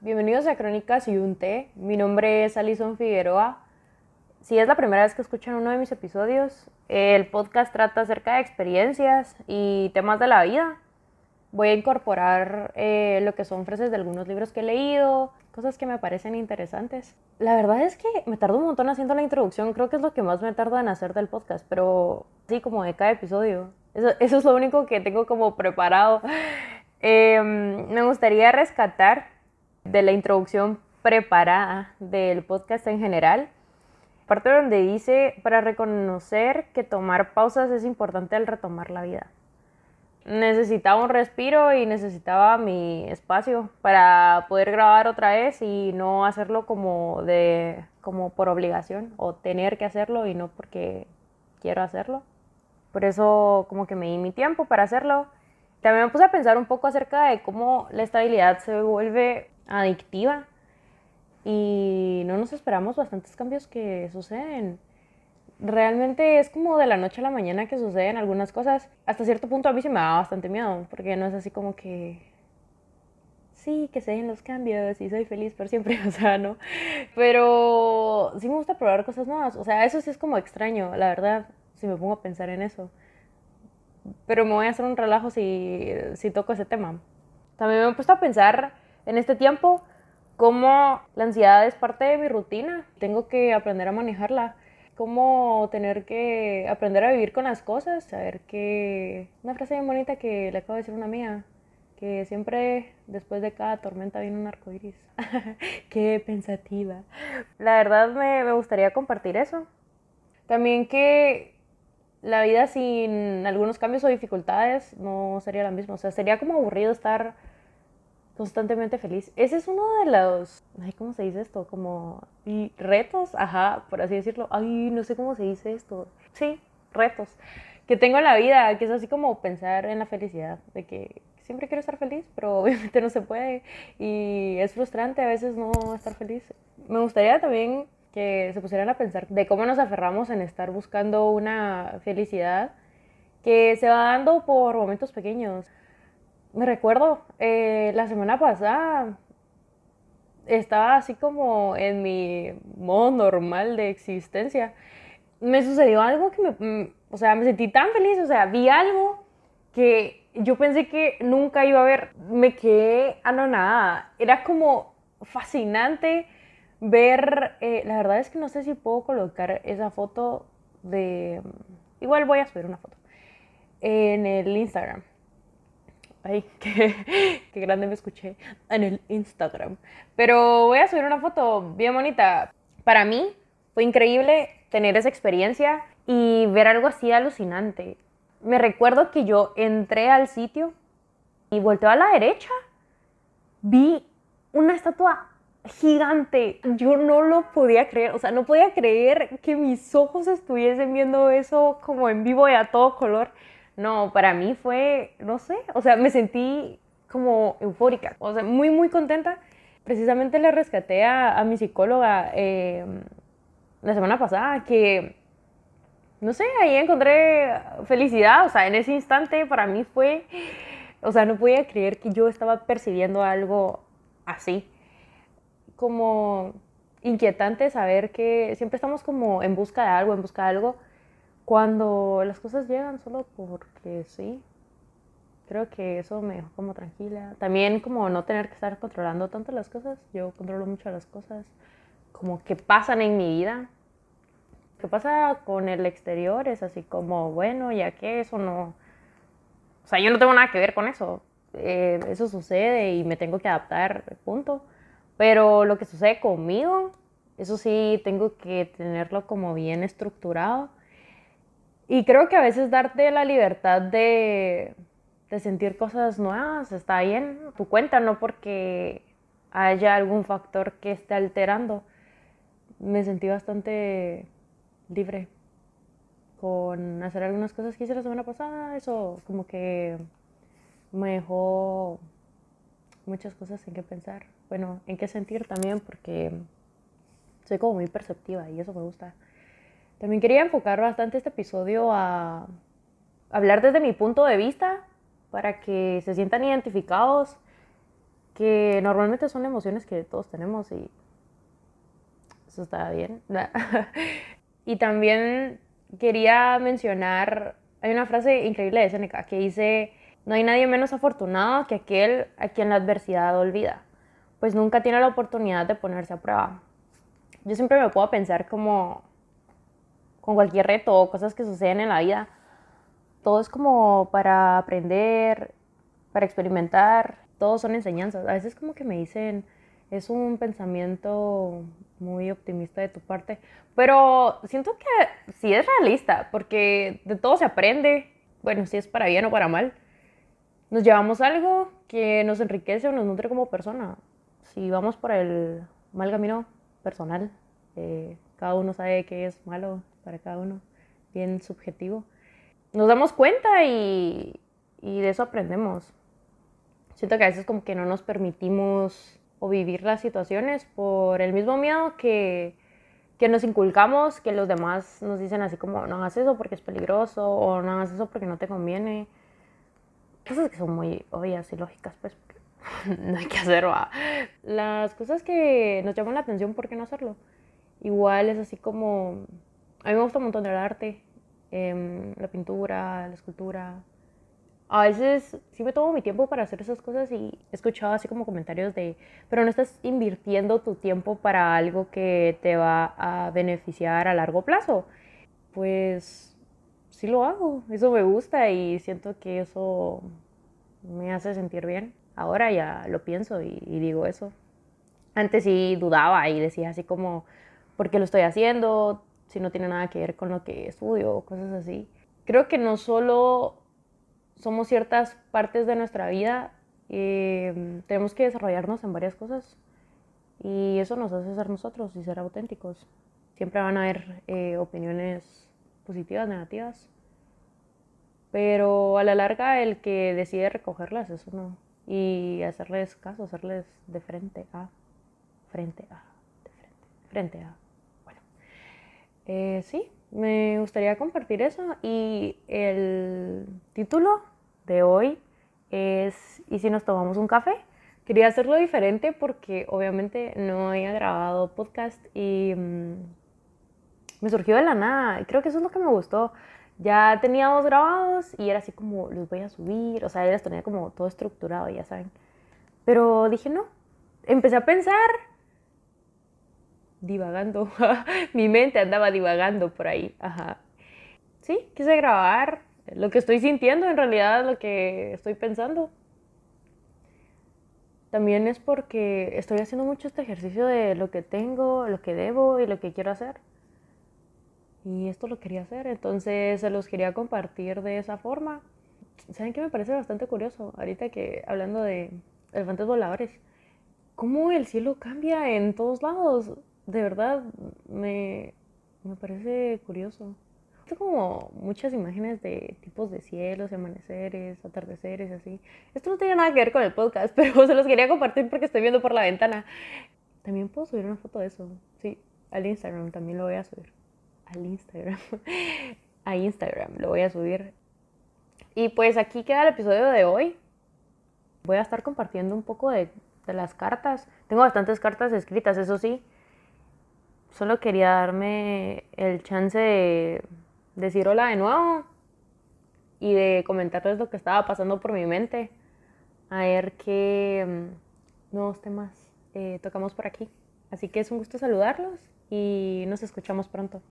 Bienvenidos a Crónicas y un té. Mi nombre es Alison Figueroa. Si es la primera vez que escuchan uno de mis episodios, el podcast trata acerca de experiencias y temas de la vida. Voy a incorporar eh, lo que son frases de algunos libros que he leído, cosas que me parecen interesantes. La verdad es que me tardo un montón haciendo la introducción, creo que es lo que más me tarda en hacer del podcast, pero sí, como de cada episodio. Eso, eso es lo único que tengo como preparado. Em, me gustaría rescatar de la introducción preparada del podcast en general, parte donde dice, para reconocer que tomar pausas es importante al retomar la vida. Necesitaba un respiro y necesitaba mi espacio para poder grabar otra vez y no hacerlo como de como por obligación o tener que hacerlo y no porque quiero hacerlo. Por eso como que me di mi tiempo para hacerlo también me puse a pensar un poco acerca de cómo la estabilidad se vuelve adictiva y no nos esperamos bastantes cambios que suceden. Realmente es como de la noche a la mañana que suceden algunas cosas. Hasta cierto punto a mí se me da bastante miedo, porque no es así como que sí, que se den los cambios y soy feliz por siempre, o sea, ¿no? Pero sí me gusta probar cosas nuevas, o sea, eso sí es como extraño, la verdad, si me pongo a pensar en eso pero me voy a hacer un relajo si, si toco ese tema. También me he puesto a pensar en este tiempo cómo la ansiedad es parte de mi rutina. Tengo que aprender a manejarla. Cómo tener que aprender a vivir con las cosas. Saber que... Una frase bien bonita que le acabo de decir una amiga. Que siempre después de cada tormenta viene un arco iris. Qué pensativa. La verdad me, me gustaría compartir eso. También que la vida sin algunos cambios o dificultades no sería la misma. O sea, sería como aburrido estar constantemente feliz. Ese es uno de los, ay, ¿cómo se dice esto? Como y retos, ajá, por así decirlo. Ay, no sé cómo se dice esto. Sí, retos que tengo en la vida, que es así como pensar en la felicidad, de que siempre quiero estar feliz, pero obviamente no se puede y es frustrante a veces no estar feliz. Me gustaría también que se pusieran a pensar de cómo nos aferramos en estar buscando una felicidad que se va dando por momentos pequeños. Me recuerdo, eh, la semana pasada estaba así como en mi modo normal de existencia. Me sucedió algo que me, mm, o sea, me sentí tan feliz, o sea, vi algo que yo pensé que nunca iba a ver. Me quedé anonada. Era como fascinante ver, eh, la verdad es que no sé si puedo colocar esa foto de, igual voy a subir una foto en el Instagram. Ay, qué, grande me escuché en el Instagram. Pero voy a subir una foto bien bonita. Para mí fue increíble tener esa experiencia y ver algo así alucinante. Me recuerdo que yo entré al sitio y volteé a la derecha. Vi una estatua gigante. Yo no lo podía creer, o sea, no podía creer que mis ojos estuviesen viendo eso como en vivo y a todo color. No, para mí fue, no sé, o sea, me sentí como eufórica, o sea, muy, muy contenta. Precisamente le rescaté a, mi psicóloga em, la semana pasada que, no sé, ahí encontré felicidad, o sea, en ese instante para mí fue, o sea, no podía creer que yo estaba percibiendo algo así como inquietante saber que siempre estamos como en busca de algo, en busca de algo, cuando las cosas llegan solo porque sí. Creo que eso me dejó como tranquila. También como no tener que estar controlando tanto las cosas. Yo controlo mucho las cosas como que pasan en mi vida. ¿Qué pasa con el exterior? Es así como, bueno, ya que eso no... O sea, yo no tengo nada que ver con eso. Eh, eso sucede y me tengo que adaptar, punto. Pero lo que sucede conmigo, eso sí, tengo que tenerlo como bien estructurado. Y creo que a veces darte la libertad de, de sentir cosas nuevas está bien, tu cuenta, no porque haya algún factor que esté alterando. Me sentí bastante libre con hacer algunas cosas que hice la semana pasada. Eso como que me dejó muchas cosas en qué pensar bueno, en qué sentir también, porque soy como muy perceptiva y eso me gusta. También quería enfocar bastante este episodio a hablar desde mi punto de vista para que se sientan identificados, que normalmente son emociones que todos tenemos y eso está bien. y también quería mencionar, hay una frase increíble de Seneca que dice, no hay nadie menos afortunado que aquel a quien la adversidad olvida, pues nunca tiene la oportunidad de ponerse a prueba. Yo siempre me puedo pensar como con cualquier reto o cosas que suceden en la vida, todo es como para aprender, para experimentar, todos son enseñanzas. A veces como que me dicen, es un pensamiento muy optimista de tu parte, pero siento que sí es realista, porque de todo se aprende, bueno, si es para bien o para mal. Nos llevamos algo que nos enriquece o nos nutre como persona. Si vamos por el mal camino personal, eh, cada uno sabe qué es malo para cada uno, bien subjetivo. Nos damos cuenta y, y de eso aprendemos. Siento que a veces como que no nos permitimos o vivir las situaciones por el mismo miedo que, que nos inculcamos, que los demás nos dicen así como, no hagas eso porque es peligroso o no hagas eso porque no te conviene. Cosas que son muy obvias y lógicas, pues no hay que hacerlo. Las cosas que nos llaman la atención, ¿por qué no hacerlo? Igual es así como, a mí me gusta un montón el arte, em, la pintura, la escultura, a veces sí me tomo mi tiempo para hacer esas cosas y he escuchado así como comentarios de, pero no estás invirtiendo tu tiempo para algo que te va a beneficiar a largo plazo. Pues sí lo hago, eso me gusta y siento que eso me hace sentir bien. Ahora ya lo pienso y, y digo eso. Antes sí dudaba y decía así como, ¿por qué lo estoy haciendo? Si no tiene nada que ver con lo que estudio o cosas así. Creo que no solo somos ciertas partes de nuestra vida, eh, tenemos que desarrollarnos en varias cosas y eso nos hace ser nosotros y ser auténticos. Siempre van a haber eh, opiniones positivas, negativas, pero a la larga el que decide recogerlas es uno y hacerles caso, hacerles de frente a, frente a, frente a. Eh, sí, me gustaría compartir eso y el título de hoy es ¿y si nos tomamos un café? Quería hacerlo diferente porque obviamente no había grabado podcast y mm, me surgió de la nada. Creo que eso es lo que me gustó. Ya tenía dos grabados y era así como los voy a subir, o sea, ya los tenía como todo estructurado, ya saben. Pero dije no. Empecé a pensar divagando. Mi mente andaba divagando por ahí. Ajá. Sí, quise grabar lo que estoy sintiendo, en realidad lo que estoy pensando. También es porque estoy haciendo mucho este ejercicio de lo que tengo, lo que debo y lo que quiero hacer. Y esto lo quería hacer, entonces se los quería compartir de esa forma. ¿Saben qué me parece bastante curioso? Ahorita que hablando de elefantes voladores, cómo el cielo cambia en todos lados. De verdad, me, me parece curioso como muchas imágenes de tipos de cielos, amaneceres, atardeceres, así. Esto no tiene nada que ver con el podcast, pero se los quería compartir porque estoy viendo por la ventana. También puedo subir una foto de eso. Sí, al Instagram también lo voy a subir. Al Instagram. a Instagram lo voy a subir. Y pues aquí queda el episodio de hoy. Voy a estar compartiendo un poco de, de las cartas. Tengo bastantes cartas escritas, eso sí. Solo quería darme el chance de decir hola de nuevo y de comentarles lo que estaba pasando por mi mente. A ver qué mm, nuevos temas eh, tocamos por aquí. Así que es un gusto saludarlos y nos escuchamos pronto.